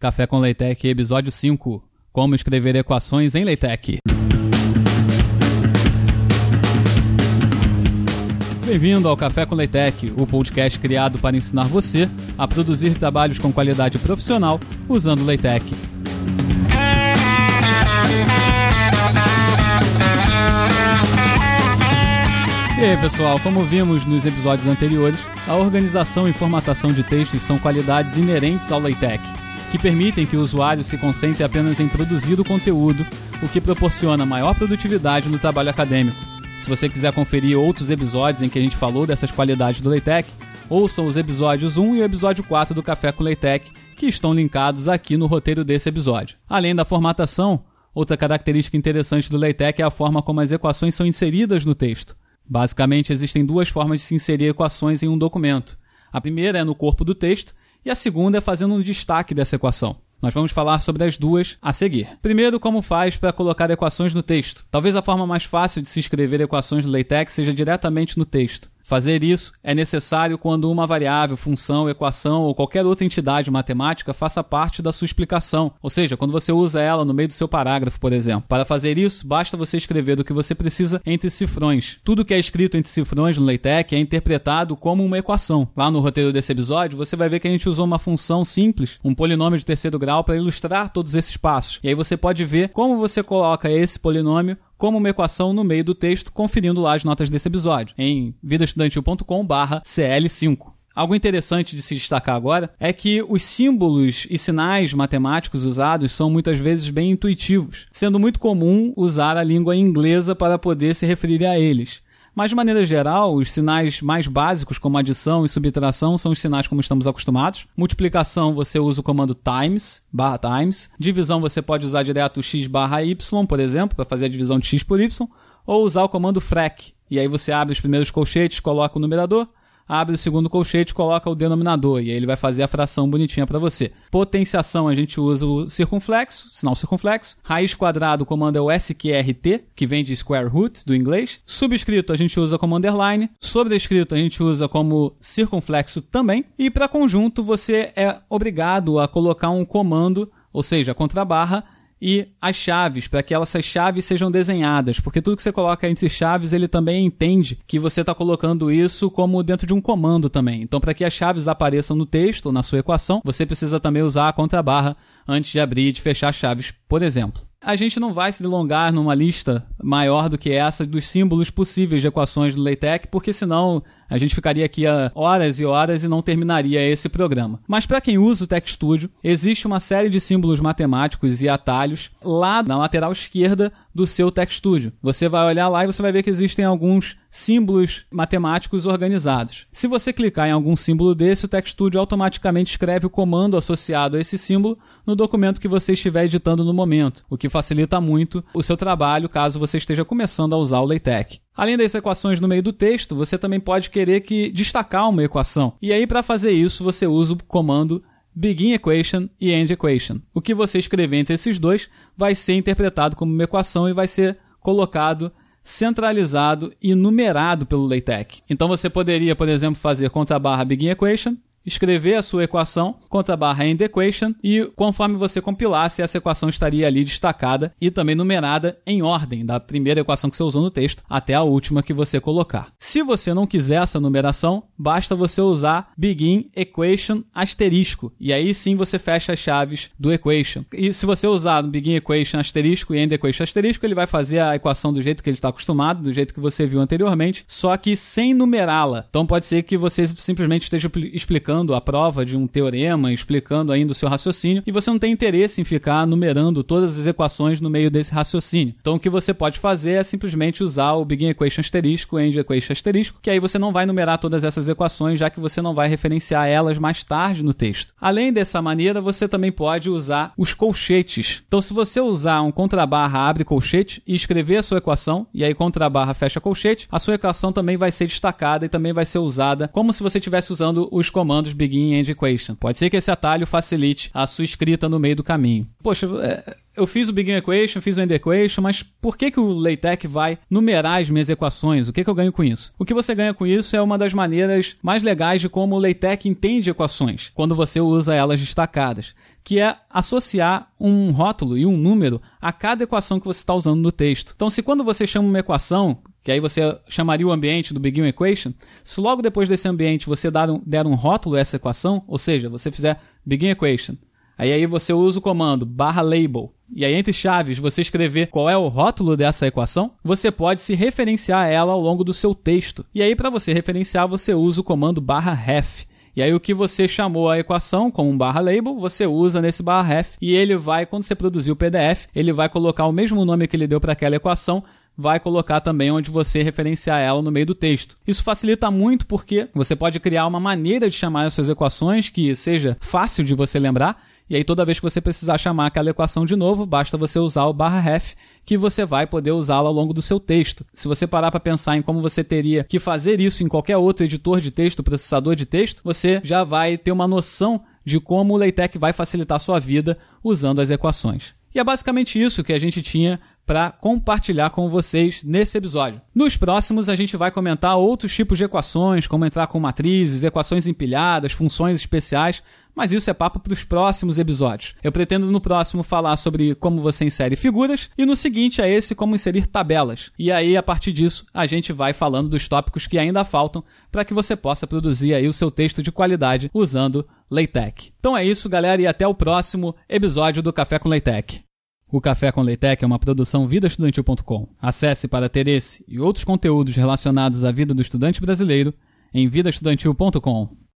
Café com Leitec, episódio 5. Como escrever equações em Leitec. Bem-vindo ao Café com Leitec, o podcast criado para ensinar você a produzir trabalhos com qualidade profissional usando Leitec. E aí, pessoal, como vimos nos episódios anteriores, a organização e formatação de textos são qualidades inerentes ao LaTeX, que permitem que o usuário se concentre apenas em produzir o conteúdo, o que proporciona maior produtividade no trabalho acadêmico. Se você quiser conferir outros episódios em que a gente falou dessas qualidades do LaTeX, ouçam os episódios 1 e o episódio 4 do Café com LaTeX, que estão linkados aqui no roteiro desse episódio. Além da formatação, outra característica interessante do LaTeX é a forma como as equações são inseridas no texto. Basicamente, existem duas formas de se inserir equações em um documento. A primeira é no corpo do texto e a segunda é fazendo um destaque dessa equação. Nós vamos falar sobre as duas a seguir. Primeiro, como faz para colocar equações no texto. Talvez a forma mais fácil de se escrever equações no LaTeX seja diretamente no texto. Fazer isso é necessário quando uma variável, função, equação ou qualquer outra entidade matemática faça parte da sua explicação, ou seja, quando você usa ela no meio do seu parágrafo, por exemplo. Para fazer isso, basta você escrever do que você precisa entre cifrões. Tudo que é escrito entre cifrões no LaTeX é interpretado como uma equação. Lá no roteiro desse episódio, você vai ver que a gente usou uma função simples, um polinômio de terceiro grau, para ilustrar todos esses passos. E aí você pode ver como você coloca esse polinômio como uma equação no meio do texto, conferindo lá as notas desse episódio, em vidaestudantil.com/cl5. Algo interessante de se destacar agora é que os símbolos e sinais matemáticos usados são muitas vezes bem intuitivos, sendo muito comum usar a língua inglesa para poder se referir a eles. Mas, de maneira geral, os sinais mais básicos, como adição e subtração, são os sinais como estamos acostumados. Multiplicação, você usa o comando times, barra times. Divisão, você pode usar direto x barra y, por exemplo, para fazer a divisão de x por y. Ou usar o comando frac. E aí você abre os primeiros colchetes, coloca o numerador, abre o segundo colchete, coloca o denominador e aí ele vai fazer a fração bonitinha para você. Potenciação a gente usa o circunflexo, sinal circunflexo. Raiz quadrado o comando é o SQRT, que vem de square root do inglês. Subscrito a gente usa como underline. Sobrescrito a gente usa como circunflexo também. E para conjunto você é obrigado a colocar um comando, ou seja, contrabarra e as chaves, para que essas chaves sejam desenhadas, porque tudo que você coloca entre chaves, ele também entende que você está colocando isso como dentro de um comando também. Então, para que as chaves apareçam no texto na sua equação, você precisa também usar a contrabarra antes de abrir e de fechar chaves, por exemplo. A gente não vai se delongar numa lista maior do que essa dos símbolos possíveis de equações do LaTeX, porque senão a gente ficaria aqui horas e horas e não terminaria esse programa. Mas para quem usa o TechStudio, existe uma série de símbolos matemáticos e atalhos lá na lateral esquerda do seu TechStudio. Você vai olhar lá e você vai ver que existem alguns símbolos matemáticos organizados. Se você clicar em algum símbolo desse, o TechStudio automaticamente escreve o comando associado a esse símbolo no documento que você estiver editando no momento, o que facilita muito o seu trabalho caso você esteja começando a usar o LaTeX. Além das equações no meio do texto, você também pode querer que destacar uma equação. E aí para fazer isso, você usa o comando begin equation e end equation. O que você escrever entre esses dois vai ser interpretado como uma equação e vai ser colocado centralizado e numerado pelo LaTeX. Então você poderia, por exemplo, fazer contra barra begin equation escrever a sua equação contra a barra end equation e conforme você compilasse, essa equação estaria ali destacada e também numerada em ordem, da primeira equação que você usou no texto até a última que você colocar. Se você não quiser essa numeração, basta você usar begin equation asterisco e aí sim você fecha as chaves do equation. E se você usar begin equation asterisco e end equation asterisco, ele vai fazer a equação do jeito que ele está acostumado, do jeito que você viu anteriormente, só que sem numerá-la. Então pode ser que você simplesmente esteja explicando explicando a prova de um teorema, explicando ainda o seu raciocínio, e você não tem interesse em ficar numerando todas as equações no meio desse raciocínio. Então o que você pode fazer é simplesmente usar o begin equation asterisco, end equation asterisco, que aí você não vai numerar todas essas equações, já que você não vai referenciar elas mais tarde no texto. Além dessa maneira, você também pode usar os colchetes. Então se você usar um contrabarra abre colchete e escrever a sua equação, e aí contrabarra fecha colchete, a sua equação também vai ser destacada e também vai ser usada como se você estivesse usando os comandos comandos begin end equation. Pode ser que esse atalho facilite a sua escrita no meio do caminho. Poxa, é, eu fiz o begin equation, fiz o end equation, mas por que, que o LaTeX vai numerar as minhas equações? O que, que eu ganho com isso? O que você ganha com isso é uma das maneiras mais legais de como o LaTeX entende equações, quando você usa elas destacadas que é associar um rótulo e um número a cada equação que você está usando no texto. Então, se quando você chama uma equação, que aí você chamaria o ambiente do Begin Equation, se logo depois desse ambiente você der um, der um rótulo a essa equação, ou seja, você fizer Begin Equation, aí, aí você usa o comando barra label, e aí entre chaves você escrever qual é o rótulo dessa equação, você pode se referenciar a ela ao longo do seu texto. E aí para você referenciar, você usa o comando barra ref. E aí o que você chamou a equação como um barra label, você usa nesse barra ref e ele vai, quando você produzir o PDF, ele vai colocar o mesmo nome que ele deu para aquela equação, vai colocar também onde você referenciar ela no meio do texto. Isso facilita muito porque você pode criar uma maneira de chamar as suas equações que seja fácil de você lembrar e aí, toda vez que você precisar chamar aquela equação de novo, basta você usar o barra ref, que você vai poder usá-la ao longo do seu texto. Se você parar para pensar em como você teria que fazer isso em qualquer outro editor de texto, processador de texto, você já vai ter uma noção de como o LaTeX vai facilitar a sua vida usando as equações. E é basicamente isso que a gente tinha para compartilhar com vocês nesse episódio. Nos próximos, a gente vai comentar outros tipos de equações, como entrar com matrizes, equações empilhadas, funções especiais, mas isso é papo para os próximos episódios. Eu pretendo no próximo falar sobre como você insere figuras e no seguinte é esse como inserir tabelas. E aí a partir disso a gente vai falando dos tópicos que ainda faltam para que você possa produzir aí o seu texto de qualidade usando LaTeX. Então é isso, galera, e até o próximo episódio do Café com LaTeX. O Café com LaTeX é uma produção vidaestudantil.com. Acesse para ter esse e outros conteúdos relacionados à vida do estudante brasileiro em vidaestudantil.com.